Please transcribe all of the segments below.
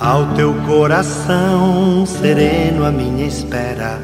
Ao teu coração sereno, a minha espera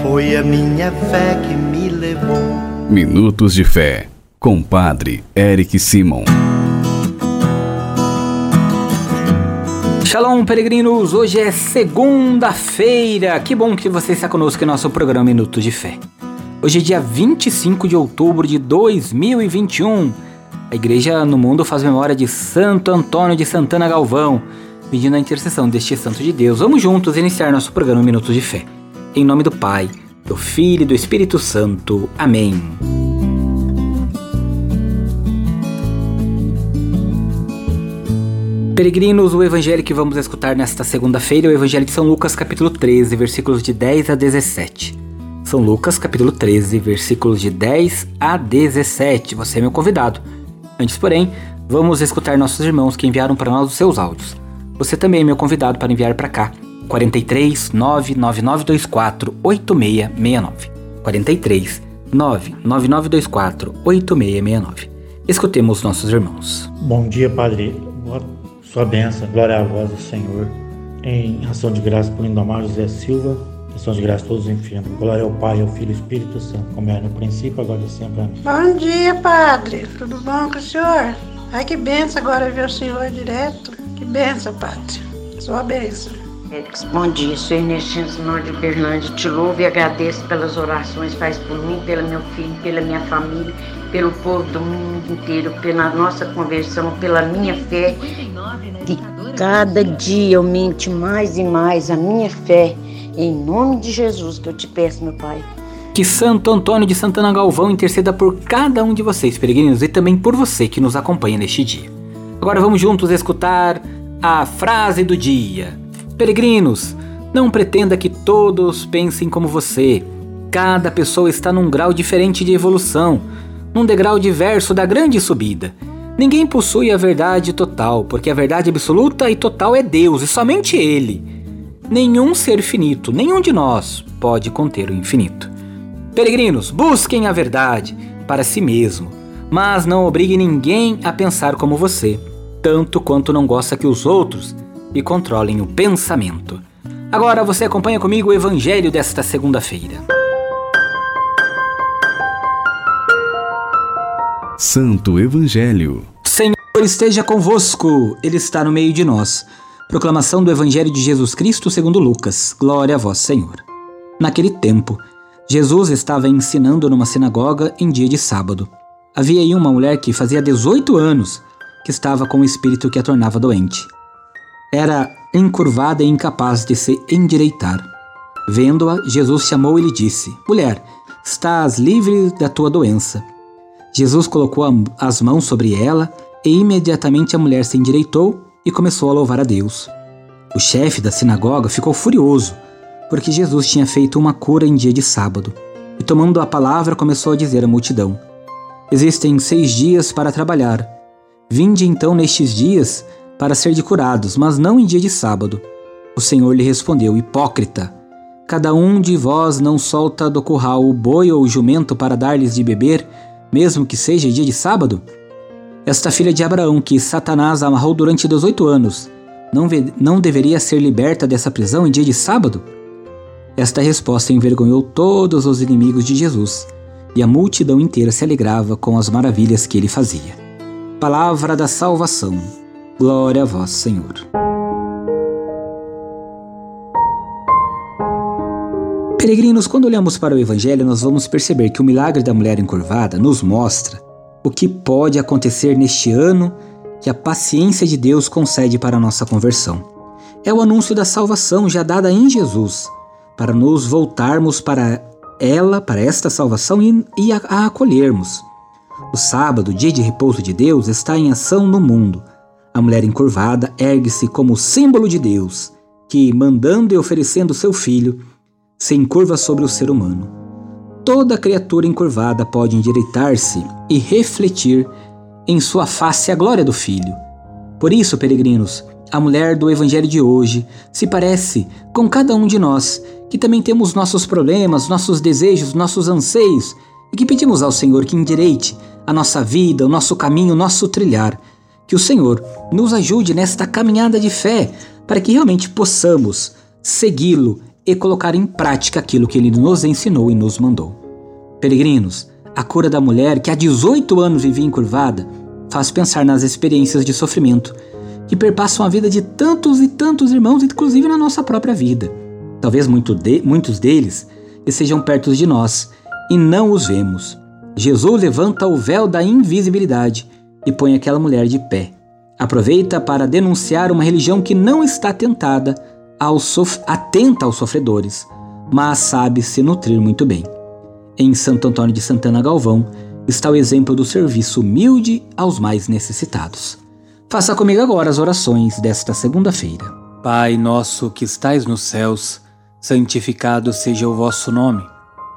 foi a minha fé que me levou. Minutos de Fé, com Padre Eric Simon. Shalom, peregrinos! Hoje é segunda-feira. Que bom que você está conosco em nosso programa Minutos de Fé. Hoje é dia 25 de outubro de 2021. A igreja no mundo faz memória de Santo Antônio de Santana Galvão pedindo a intercessão deste santo de Deus. Vamos juntos iniciar nosso programa Minutos de Fé. Em nome do Pai, do Filho e do Espírito Santo. Amém. Peregrinos, o evangelho que vamos escutar nesta segunda-feira é o evangelho de São Lucas, capítulo 13, versículos de 10 a 17. São Lucas, capítulo 13, versículos de 10 a 17. Você é meu convidado. Antes, porém, vamos escutar nossos irmãos que enviaram para nós os seus áudios. Você também é meu convidado para enviar para cá. 43 99924 8669. 43 99924 8669. Escutemos nossos irmãos. Bom dia, Padre. Boa sua bênção, glória a vós do Senhor. Em ação de graça por Lindomar José Silva, ação de graça a todos os enfermos. Glória ao Pai, ao Filho e ao Espírito Santo, como era no princípio, agora e sempre. Amém. Bom dia, Padre. Tudo bom com o senhor? Ai, que benção agora ver o senhor direto. Que benção, Padre. Sua benção. Bom dia, sou Ernestina Sinor de Berlândia. Te louvo e agradeço pelas orações que faz por mim, pelo meu filho, pela minha família, pelo povo do mundo inteiro, pela nossa conversão, pela minha fé. E cada dia eu mente mais e mais a minha fé. Em nome de Jesus que eu te peço, meu Pai. Que Santo Antônio de Santana Galvão interceda por cada um de vocês, peregrinos, e também por você que nos acompanha neste dia. Agora vamos juntos escutar a frase do dia. Peregrinos, não pretenda que todos pensem como você. Cada pessoa está num grau diferente de evolução, num degrau diverso da grande subida. Ninguém possui a verdade total, porque a verdade absoluta e total é Deus e somente Ele. Nenhum ser finito, nenhum de nós, pode conter o infinito. Peregrinos, busquem a verdade para si mesmo, mas não obrigue ninguém a pensar como você tanto quanto não gosta que os outros lhe controlem o pensamento. Agora você acompanha comigo o evangelho desta segunda-feira. Santo Evangelho. Senhor esteja convosco, Ele está no meio de nós. Proclamação do Evangelho de Jesus Cristo segundo Lucas. Glória a vós, Senhor. Naquele tempo, Jesus estava ensinando numa sinagoga em dia de sábado. Havia aí uma mulher que fazia 18 anos que estava com o espírito que a tornava doente. Era encurvada e incapaz de se endireitar. Vendo-a, Jesus chamou e lhe disse: Mulher, estás livre da tua doença. Jesus colocou as mãos sobre ela e imediatamente a mulher se endireitou e começou a louvar a Deus. O chefe da sinagoga ficou furioso, porque Jesus tinha feito uma cura em dia de sábado, e tomando a palavra começou a dizer à multidão: Existem seis dias para trabalhar. Vinde então nestes dias para ser de curados, mas não em dia de sábado. O Senhor lhe respondeu: Hipócrita! Cada um de vós não solta do curral o boi ou o jumento para dar-lhes de beber, mesmo que seja dia de sábado? Esta filha de Abraão, que Satanás amarrou durante 18 anos, não, não deveria ser liberta dessa prisão em dia de sábado? Esta resposta envergonhou todos os inimigos de Jesus, e a multidão inteira se alegrava com as maravilhas que ele fazia. Palavra da salvação. Glória a vós, Senhor. Peregrinos, quando olhamos para o Evangelho, nós vamos perceber que o milagre da mulher encurvada nos mostra o que pode acontecer neste ano que a paciência de Deus concede para a nossa conversão. É o anúncio da salvação já dada em Jesus, para nos voltarmos para ela, para esta salvação e, e a, a acolhermos. O sábado, dia de repouso de Deus, está em ação no mundo. A mulher encurvada ergue-se como símbolo de Deus, que, mandando e oferecendo seu filho, se encurva sobre o ser humano. Toda criatura encurvada pode endireitar-se e refletir em sua face a glória do Filho. Por isso, peregrinos, a mulher do Evangelho de hoje se parece com cada um de nós, que também temos nossos problemas, nossos desejos, nossos anseios, e que pedimos ao Senhor que endireite a nossa vida, o nosso caminho, o nosso trilhar. Que o Senhor nos ajude nesta caminhada de fé para que realmente possamos segui-lo e colocar em prática aquilo que ele nos ensinou e nos mandou. Peregrinos, a cura da mulher que há 18 anos vivia encurvada faz pensar nas experiências de sofrimento que perpassam a vida de tantos e tantos irmãos, inclusive na nossa própria vida. Talvez muito de, muitos deles estejam perto de nós e não os vemos. Jesus levanta o véu da invisibilidade e põe aquela mulher de pé. Aproveita para denunciar uma religião que não está tentada atenta aos sofredores, mas sabe se nutrir muito bem. Em Santo Antônio de Santana Galvão está o exemplo do serviço humilde aos mais necessitados. Faça comigo agora as orações desta segunda-feira. Pai nosso que estais nos céus, santificado seja o vosso nome.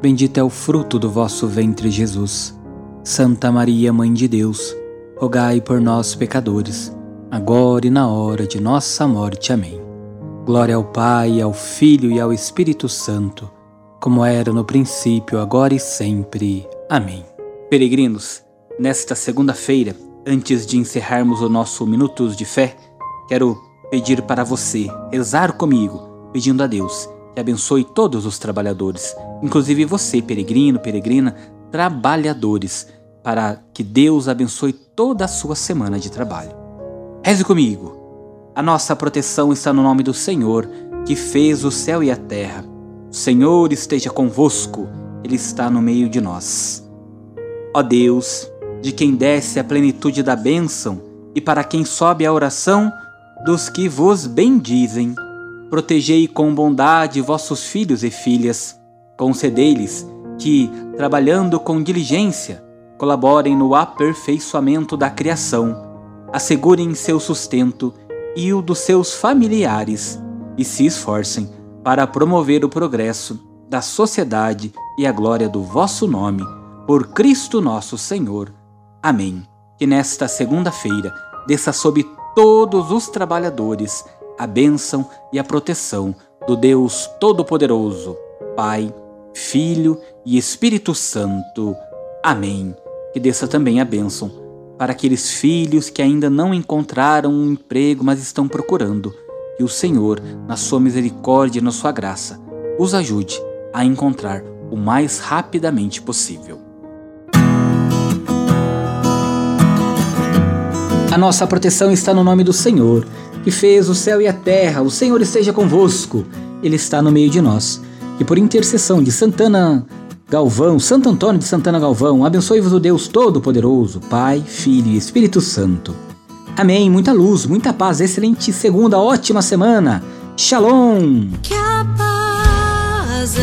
bendito é o fruto do vosso ventre, Jesus. Santa Maria, Mãe de Deus, rogai por nós, pecadores, agora e na hora de nossa morte. Amém. Glória ao Pai, ao Filho e ao Espírito Santo, como era no princípio, agora e sempre. Amém. Peregrinos, nesta segunda-feira, antes de encerrarmos o nosso Minutos de Fé, quero pedir para você rezar comigo, pedindo a Deus que abençoe todos os trabalhadores, inclusive você, peregrino, peregrina, trabalhadores, para que Deus abençoe toda a sua semana de trabalho. Reze comigo. A nossa proteção está no nome do Senhor, que fez o céu e a terra. O Senhor esteja convosco, Ele está no meio de nós. Ó Deus, de quem desce a plenitude da bênção e para quem sobe a oração dos que vos bendizem, protegei com bondade vossos filhos e filhas, concedei-lhes que, trabalhando com diligência, colaborem no aperfeiçoamento da criação, assegurem seu sustento e o dos seus familiares e se esforcem para promover o progresso da sociedade e a glória do vosso nome, por Cristo nosso Senhor. Amém. Que nesta segunda-feira desça sobre todos os trabalhadores a bênção e a proteção do Deus Todo-Poderoso, Pai, Filho e Espírito Santo. Amém. Que desça também a bênção para aqueles filhos que ainda não encontraram um emprego, mas estão procurando. Que o Senhor, na sua misericórdia e na sua graça, os ajude a encontrar o mais rapidamente possível. A nossa proteção está no nome do Senhor, que fez o céu e a terra. O Senhor esteja convosco, Ele está no meio de nós. E por intercessão de Santana Galvão, Santo Antônio de Santana Galvão, abençoe-vos o Deus Todo-Poderoso, Pai, Filho e Espírito Santo. Amém. Muita luz, muita paz, excelente segunda, ótima semana. Shalom. Que a paz